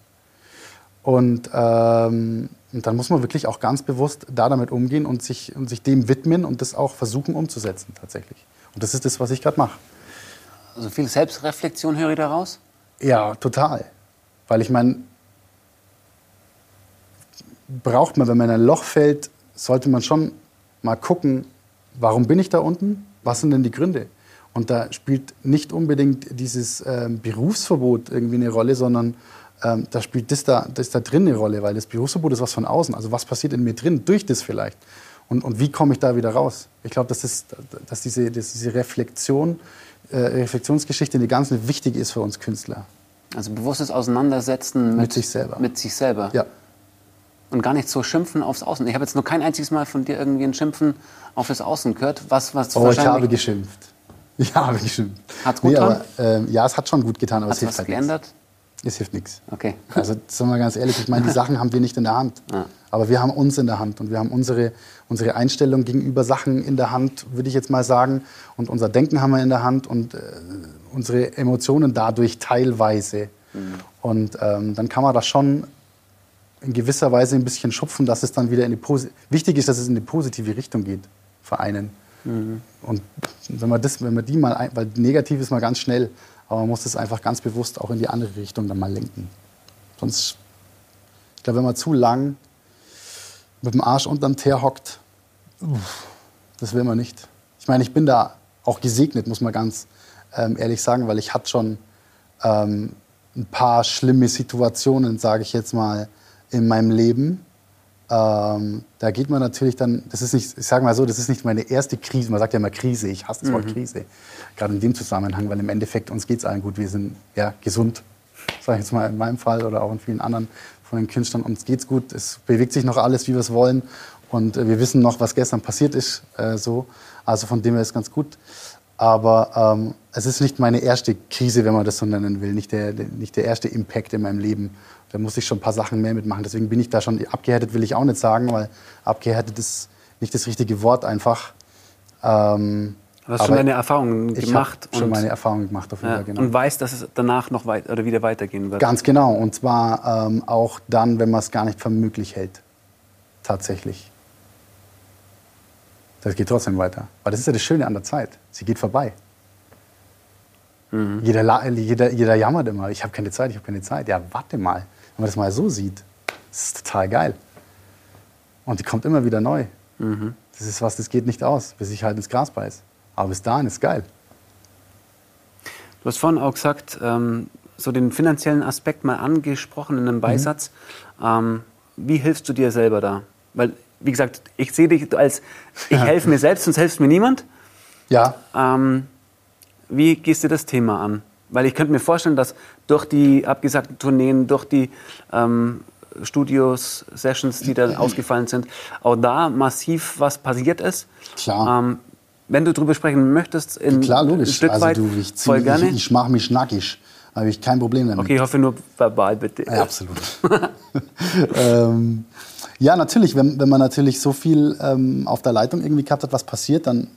Und, ähm, und dann muss man wirklich auch ganz bewusst da damit umgehen und sich, und sich dem widmen und das auch versuchen umzusetzen tatsächlich. Und das ist das, was ich gerade mache. Also viel Selbstreflexion höre ich daraus? Ja, total. Weil ich meine, braucht man, wenn man in ein Loch fällt, sollte man schon mal gucken, warum bin ich da unten? Was sind denn die Gründe? Und da spielt nicht unbedingt dieses ähm, Berufsverbot irgendwie eine Rolle, sondern ähm, da spielt das da, das da drin eine Rolle, weil das Berufsverbot ist was von außen. Also was passiert in mir drin durch das vielleicht? Und, und wie komme ich da wieder raus? Ich glaube, dass, das, dass diese, dass diese Reflexion, äh, Reflexionsgeschichte eine ganz wichtige ist für uns Künstler. Also bewusstes Auseinandersetzen mit, mit sich selber. Mit sich selber. Ja und gar nicht so schimpfen aufs Außen. Ich habe jetzt nur kein einziges Mal von dir irgendwie ein Schimpfen auf das Außen gehört. Was, was oh, ich habe geschimpft. Ich habe geschimpft. Hat's gut nee, getan? Äh, ja, es hat schon gut getan, aber Hat's es hilft was halt geändert? Nichts. Es hilft nichts. Okay. Also sagen wir ganz ehrlich, ich meine, die Sachen haben wir nicht in der Hand. Ja. Aber wir haben uns in der Hand und wir haben unsere, unsere Einstellung gegenüber Sachen in der Hand, würde ich jetzt mal sagen. Und unser Denken haben wir in der Hand und, äh, unsere Emotionen dadurch teilweise. Mhm. Und ähm, dann kann man das schon in gewisser Weise ein bisschen schupfen, dass es dann wieder in die Posi wichtig ist, dass es in die positive Richtung geht für einen. Mhm. Und wenn man das, wenn man die mal, weil negativ ist mal ganz schnell, aber man muss das einfach ganz bewusst auch in die andere Richtung dann mal lenken. Sonst, ich glaube, wenn man zu lang mit dem Arsch unterm Teer hockt, das will man nicht. Ich meine, ich bin da auch gesegnet, muss man ganz ähm, ehrlich sagen, weil ich hatte schon ähm, ein paar schlimme Situationen, sage ich jetzt mal, in meinem Leben. Ähm, da geht man natürlich dann, das ist nicht, ich sage mal so, das ist nicht meine erste Krise. Man sagt ja immer Krise, ich hasse das Wort mhm. Krise. Gerade in dem Zusammenhang, weil im Endeffekt uns geht es allen gut. Wir sind ja gesund, sage ich jetzt mal in meinem Fall oder auch in vielen anderen von den Künstlern. Uns geht's gut, es bewegt sich noch alles, wie wir es wollen. Und äh, wir wissen noch, was gestern passiert ist. Äh, so. Also von dem her ist es ganz gut. Aber ähm, es ist nicht meine erste Krise, wenn man das so nennen will, nicht der, nicht der erste Impact in meinem Leben. Da muss ich schon ein paar Sachen mehr mitmachen. Deswegen bin ich da schon abgehärtet, will ich auch nicht sagen, weil abgehärtet ist nicht das richtige Wort einfach. Ähm, du hast schon deine Erfahrungen gemacht. Ich schon meine Erfahrungen gemacht auf jeden Fall, genau. Und weißt, dass es danach noch weit oder wieder weitergehen wird. Ganz genau. Und zwar ähm, auch dann, wenn man es gar nicht für möglich hält. Tatsächlich. Das geht trotzdem weiter. Aber das ist ja das Schöne an der Zeit. Sie geht vorbei. Mhm. Jeder, jeder, jeder jammert immer, ich habe keine Zeit, ich habe keine Zeit. Ja, warte mal. Wenn man das mal so sieht, das ist total geil. Und die kommt immer wieder neu. Mhm. Das ist was, das geht nicht aus, bis ich halt ins Gras beiß. Aber bis dahin ist geil. Du hast vorhin auch gesagt, ähm, so den finanziellen Aspekt mal angesprochen in einem Beisatz. Mhm. Ähm, wie hilfst du dir selber da? Weil wie gesagt, ich sehe dich als, ich helfe mir selbst, sonst hilft mir niemand. Ja. Ähm, wie gehst du das Thema an? Weil ich könnte mir vorstellen, dass durch die abgesagten Tourneen, durch die ähm, Studios, Sessions, die da ausgefallen sind, auch da massiv was passiert ist. Klar. Ähm, wenn du darüber sprechen möchtest, in Klar, logisch. ein Stück also, weit, du, ich zieh, voll gerne. Ich, ich mache mich schnackig. Habe ich kein Problem damit. Okay, ich hoffe nur verbal, bitte. Ja, absolut. ähm, ja, natürlich. Wenn, wenn man natürlich so viel ähm, auf der Leitung irgendwie gehabt hat, was passiert, dann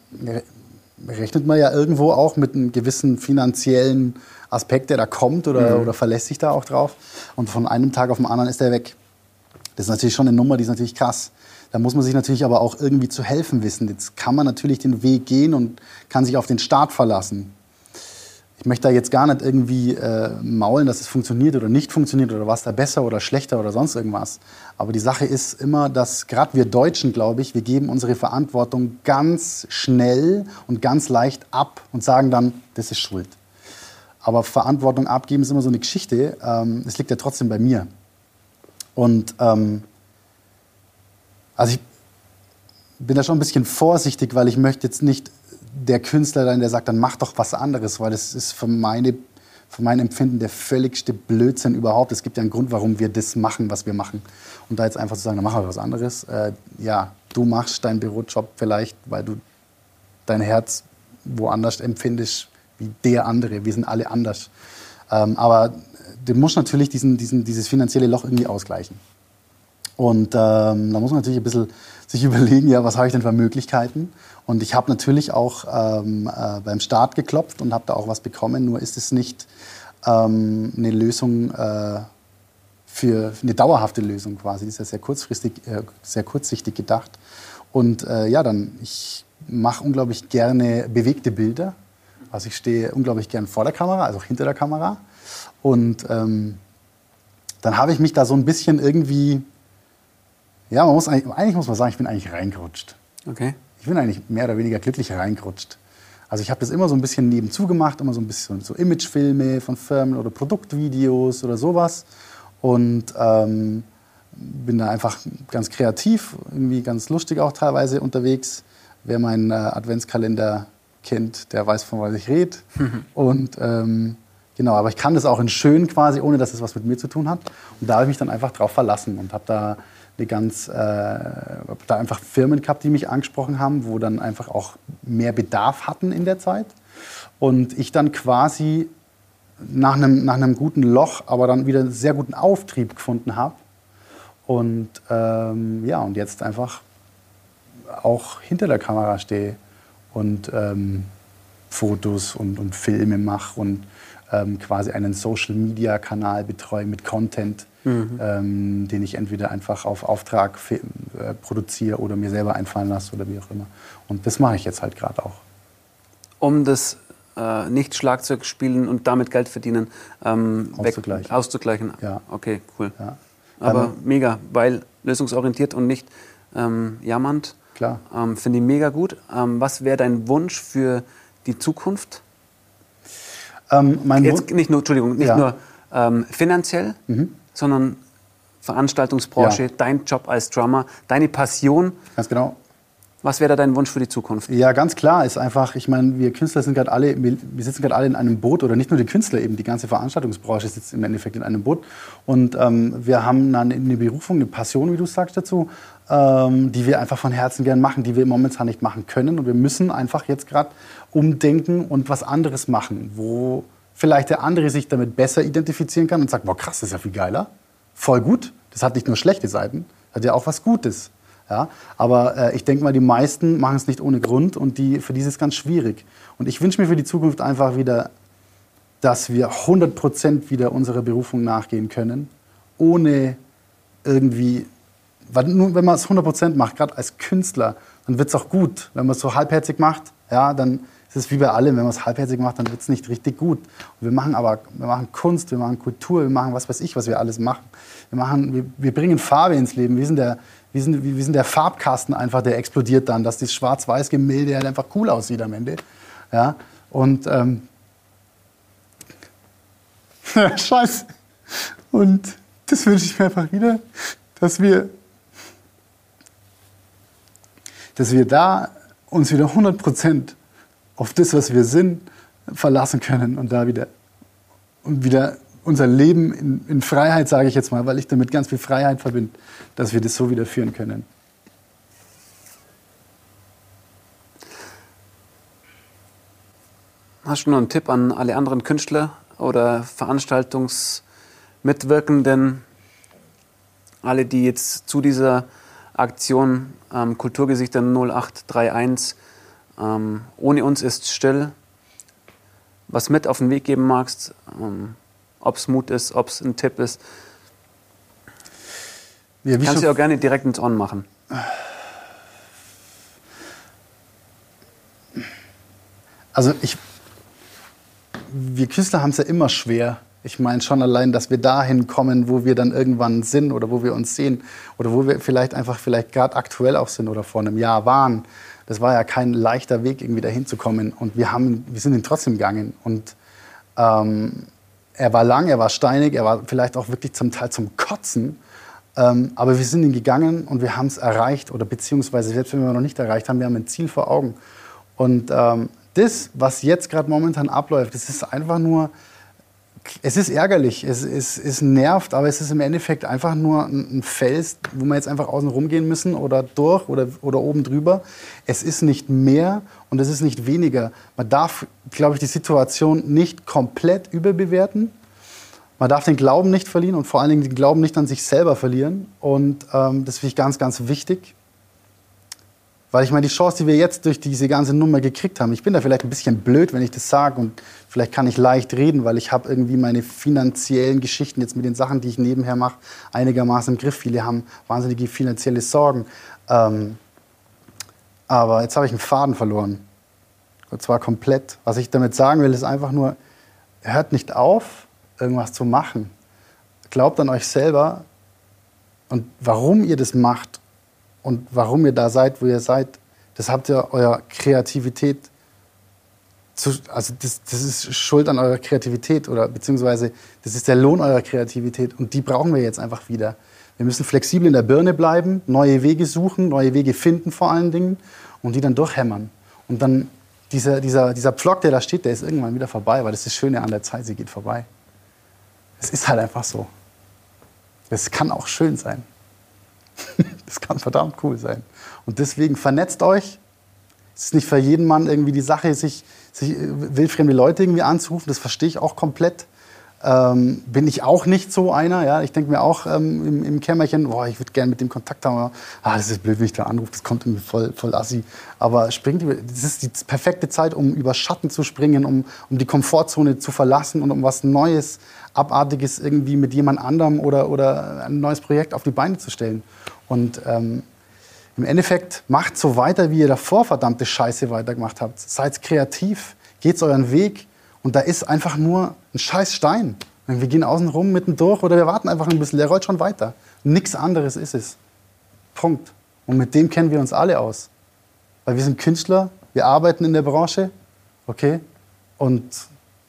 rechnet man ja irgendwo auch mit einem gewissen finanziellen Aspekt, der da kommt oder, mhm. oder verlässt sich da auch drauf. Und von einem Tag auf den anderen ist der weg. Das ist natürlich schon eine Nummer, die ist natürlich krass. Da muss man sich natürlich aber auch irgendwie zu helfen wissen. Jetzt kann man natürlich den Weg gehen und kann sich auf den Start verlassen ich möchte da jetzt gar nicht irgendwie äh, maulen, dass es funktioniert oder nicht funktioniert oder was da besser oder schlechter oder sonst irgendwas. Aber die Sache ist immer, dass gerade wir Deutschen, glaube ich, wir geben unsere Verantwortung ganz schnell und ganz leicht ab und sagen dann, das ist Schuld. Aber Verantwortung abgeben ist immer so eine Geschichte. Ähm, es liegt ja trotzdem bei mir. Und ähm, also ich bin da schon ein bisschen vorsichtig, weil ich möchte jetzt nicht der Künstler dann, der sagt, dann mach doch was anderes, weil das ist für, meine, für mein Empfinden der völligste Blödsinn überhaupt. Es gibt ja einen Grund, warum wir das machen, was wir machen. Und da jetzt einfach zu sagen, dann machen wir was anderes. Äh, ja, du machst deinen Bürojob vielleicht, weil du dein Herz woanders empfindest wie der andere. Wir sind alle anders. Ähm, aber du musst natürlich diesen, diesen, dieses finanzielle Loch irgendwie ausgleichen. Und ähm, da muss man natürlich ein bisschen sich überlegen, ja, was habe ich denn für Möglichkeiten? Und ich habe natürlich auch ähm, äh, beim Start geklopft und habe da auch was bekommen. Nur ist es nicht ähm, eine Lösung äh, für eine dauerhafte Lösung quasi. Die ist ja sehr kurzfristig, äh, sehr kurzsichtig gedacht. Und äh, ja, dann ich mache unglaublich gerne bewegte Bilder. Also ich stehe unglaublich gern vor der Kamera, also auch hinter der Kamera. Und ähm, dann habe ich mich da so ein bisschen irgendwie ja, man muss eigentlich, eigentlich muss man sagen, ich bin eigentlich reingerutscht. Okay. Ich bin eigentlich mehr oder weniger glücklich reingerutscht. Also ich habe das immer so ein bisschen nebenzu gemacht, immer so ein bisschen so Imagefilme von Firmen oder Produktvideos oder sowas. Und ähm, bin da einfach ganz kreativ, irgendwie ganz lustig auch teilweise unterwegs. Wer meinen äh, Adventskalender kennt, der weiß, von was ich rede. Und ähm, genau, aber ich kann das auch in schön quasi, ohne dass es was mit mir zu tun hat. Und da habe ich mich dann einfach drauf verlassen und habe da eine ganz, äh, da einfach Firmen gehabt, die mich angesprochen haben, wo dann einfach auch mehr Bedarf hatten in der Zeit. Und ich dann quasi nach einem, nach einem guten Loch, aber dann wieder einen sehr guten Auftrieb gefunden habe. Und ähm, ja, und jetzt einfach auch hinter der Kamera stehe und ähm, Fotos und, und Filme mache und ähm, quasi einen Social-Media-Kanal betreue mit Content, mhm. ähm, den ich entweder einfach auf Auftrag äh, produziere oder mir selber einfallen lasse oder wie auch immer. Und das mache ich jetzt halt gerade auch. Um das äh, nicht Schlagzeug spielen und damit Geld verdienen ähm, auszugleichen. Weg, auszugleichen. Ja. Okay, cool. Ja. Aber ähm, mega, weil lösungsorientiert und nicht ähm, jammernd. Klar. Ähm, Finde ich mega gut. Ähm, was wäre dein Wunsch für die Zukunft? Ähm, Jetzt nicht nur, Entschuldigung, nicht ja. nur ähm, finanziell, mhm. sondern Veranstaltungsbranche, ja. dein Job als Drummer, deine Passion. Ganz genau. Was wäre da dein Wunsch für die Zukunft? Ja, ganz klar ist einfach, ich meine, wir Künstler sind gerade alle, wir sitzen gerade alle in einem Boot oder nicht nur die Künstler, eben die ganze Veranstaltungsbranche sitzt im Endeffekt in einem Boot. Und ähm, wir haben dann eine Berufung, eine Passion, wie du sagst dazu, ähm, die wir einfach von Herzen gern machen, die wir momentan nicht machen können. Und wir müssen einfach jetzt gerade umdenken und was anderes machen, wo vielleicht der andere sich damit besser identifizieren kann und sagt, boah krass, das ist ja viel geiler, voll gut. Das hat nicht nur schlechte Seiten, hat ja auch was Gutes. Ja? Aber äh, ich denke mal, die meisten machen es nicht ohne Grund und die, für die ist es ganz schwierig. Und ich wünsche mir für die Zukunft einfach wieder, dass wir 100% wieder unserer Berufung nachgehen können, ohne irgendwie, weil nur wenn man es 100% macht, gerade als Künstler, dann wird es auch gut. Wenn man es so halbherzig macht, ja, dann ist es wie bei allem, wenn man es halbherzig macht, dann wird es nicht richtig gut. Und wir machen aber, wir machen Kunst, wir machen Kultur, wir machen was weiß ich, was wir alles machen. Wir, machen, wir, wir bringen Farbe ins Leben. Wir sind der, wie sind, wie, wie sind der Farbkasten einfach, der explodiert dann, dass das Schwarz-Weiß-Gemälde halt einfach cool aussieht am Ende. Ja? Und ähm, Scheiße. Und das wünsche ich mir einfach wieder, dass wir, dass wir da uns wieder 100% auf das, was wir sind, verlassen können und da wieder, wieder unser Leben in, in Freiheit, sage ich jetzt mal, weil ich damit ganz viel Freiheit verbinde, dass wir das so wieder führen können. Hast du noch einen Tipp an alle anderen Künstler oder Veranstaltungsmitwirkenden, alle, die jetzt zu dieser Aktion ähm, Kulturgesichter 0831 ähm, ohne uns ist still, was mit auf den Weg geben magst? Ähm, ob es Mut ist, ob es ein Tipp ist. Ja, Kannst du auch gerne direkt ins On machen. Also ich, wir Künstler haben es ja immer schwer. Ich meine schon allein, dass wir dahin kommen, wo wir dann irgendwann sind oder wo wir uns sehen oder wo wir vielleicht einfach vielleicht gerade aktuell auch sind oder vor einem Jahr waren. Das war ja kein leichter Weg, irgendwie dahin zu kommen. Und wir, haben, wir sind ihn trotzdem gegangen. Und ähm, er war lang, er war steinig, er war vielleicht auch wirklich zum Teil zum Kotzen. Ähm, aber wir sind ihn gegangen und wir haben es erreicht oder beziehungsweise selbst wenn wir noch nicht erreicht haben, wir haben ein Ziel vor Augen. Und ähm, das, was jetzt gerade momentan abläuft, das ist einfach nur es ist ärgerlich, es, es, es nervt, aber es ist im Endeffekt einfach nur ein Fels, wo wir jetzt einfach außen rumgehen müssen oder durch oder, oder oben drüber. Es ist nicht mehr und es ist nicht weniger. Man darf, glaube ich, die Situation nicht komplett überbewerten. Man darf den Glauben nicht verlieren und vor allen Dingen den Glauben nicht an sich selber verlieren. Und ähm, das finde ich ganz, ganz wichtig. Weil ich meine, die Chance, die wir jetzt durch diese ganze Nummer gekriegt haben, ich bin da vielleicht ein bisschen blöd, wenn ich das sage und vielleicht kann ich leicht reden, weil ich habe irgendwie meine finanziellen Geschichten jetzt mit den Sachen, die ich nebenher mache, einigermaßen im Griff. Viele haben wahnsinnige finanzielle Sorgen. Ähm, aber jetzt habe ich einen Faden verloren. Und zwar komplett. Was ich damit sagen will, ist einfach nur, hört nicht auf, irgendwas zu machen. Glaubt an euch selber und warum ihr das macht und warum ihr da seid, wo ihr seid, das habt ihr eurer Kreativität, zu, also das, das ist Schuld an eurer Kreativität oder beziehungsweise das ist der Lohn eurer Kreativität und die brauchen wir jetzt einfach wieder. Wir müssen flexibel in der Birne bleiben, neue Wege suchen, neue Wege finden vor allen Dingen und die dann durchhämmern. Und dann dieser, dieser, dieser Pflock, der da steht, der ist irgendwann wieder vorbei, weil das ist das Schöne an der Zeit, sie geht vorbei. Es ist halt einfach so. Es kann auch schön sein. Das kann verdammt cool sein. Und deswegen vernetzt euch. Es ist nicht für jeden Mann irgendwie die Sache, sich, sich äh, wildfremde Leute irgendwie anzurufen. Das verstehe ich auch komplett. ähm, bin ich auch nicht so einer. Ja? Ich denke mir auch ähm, im, im Kämmerchen, boah, ich würde gerne mit dem Kontakt haben. ah, das ist blöd, wenn ich da anrufe, das kommt irgendwie voll, voll assi. Aber springt, das ist die perfekte Zeit, um über Schatten zu springen, um, um die Komfortzone zu verlassen und um was Neues, Abartiges irgendwie mit jemand anderem oder, oder ein neues Projekt auf die Beine zu stellen. Und ähm, im Endeffekt macht so weiter, wie ihr davor verdammte Scheiße weitergemacht habt. Seid kreativ, geht euren Weg und da ist einfach nur ein scheiß Stein. Wir gehen außen rum mitten durch oder wir warten einfach ein bisschen, der rollt schon weiter. Nichts anderes ist es. Punkt. Und mit dem kennen wir uns alle aus. Weil wir sind Künstler, wir arbeiten in der Branche, okay? Und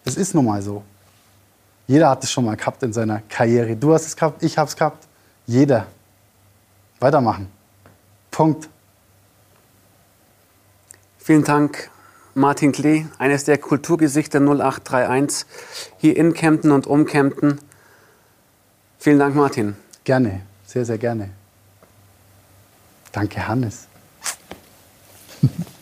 es ist nun mal so. Jeder hat es schon mal gehabt in seiner Karriere. Du hast es gehabt, ich habe es gehabt. Jeder. Weitermachen. Punkt. Vielen Dank, Martin Klee, eines der Kulturgesichter 0831 hier in Kempten und um Kempten. Vielen Dank, Martin. Gerne, sehr, sehr gerne. Danke, Hannes.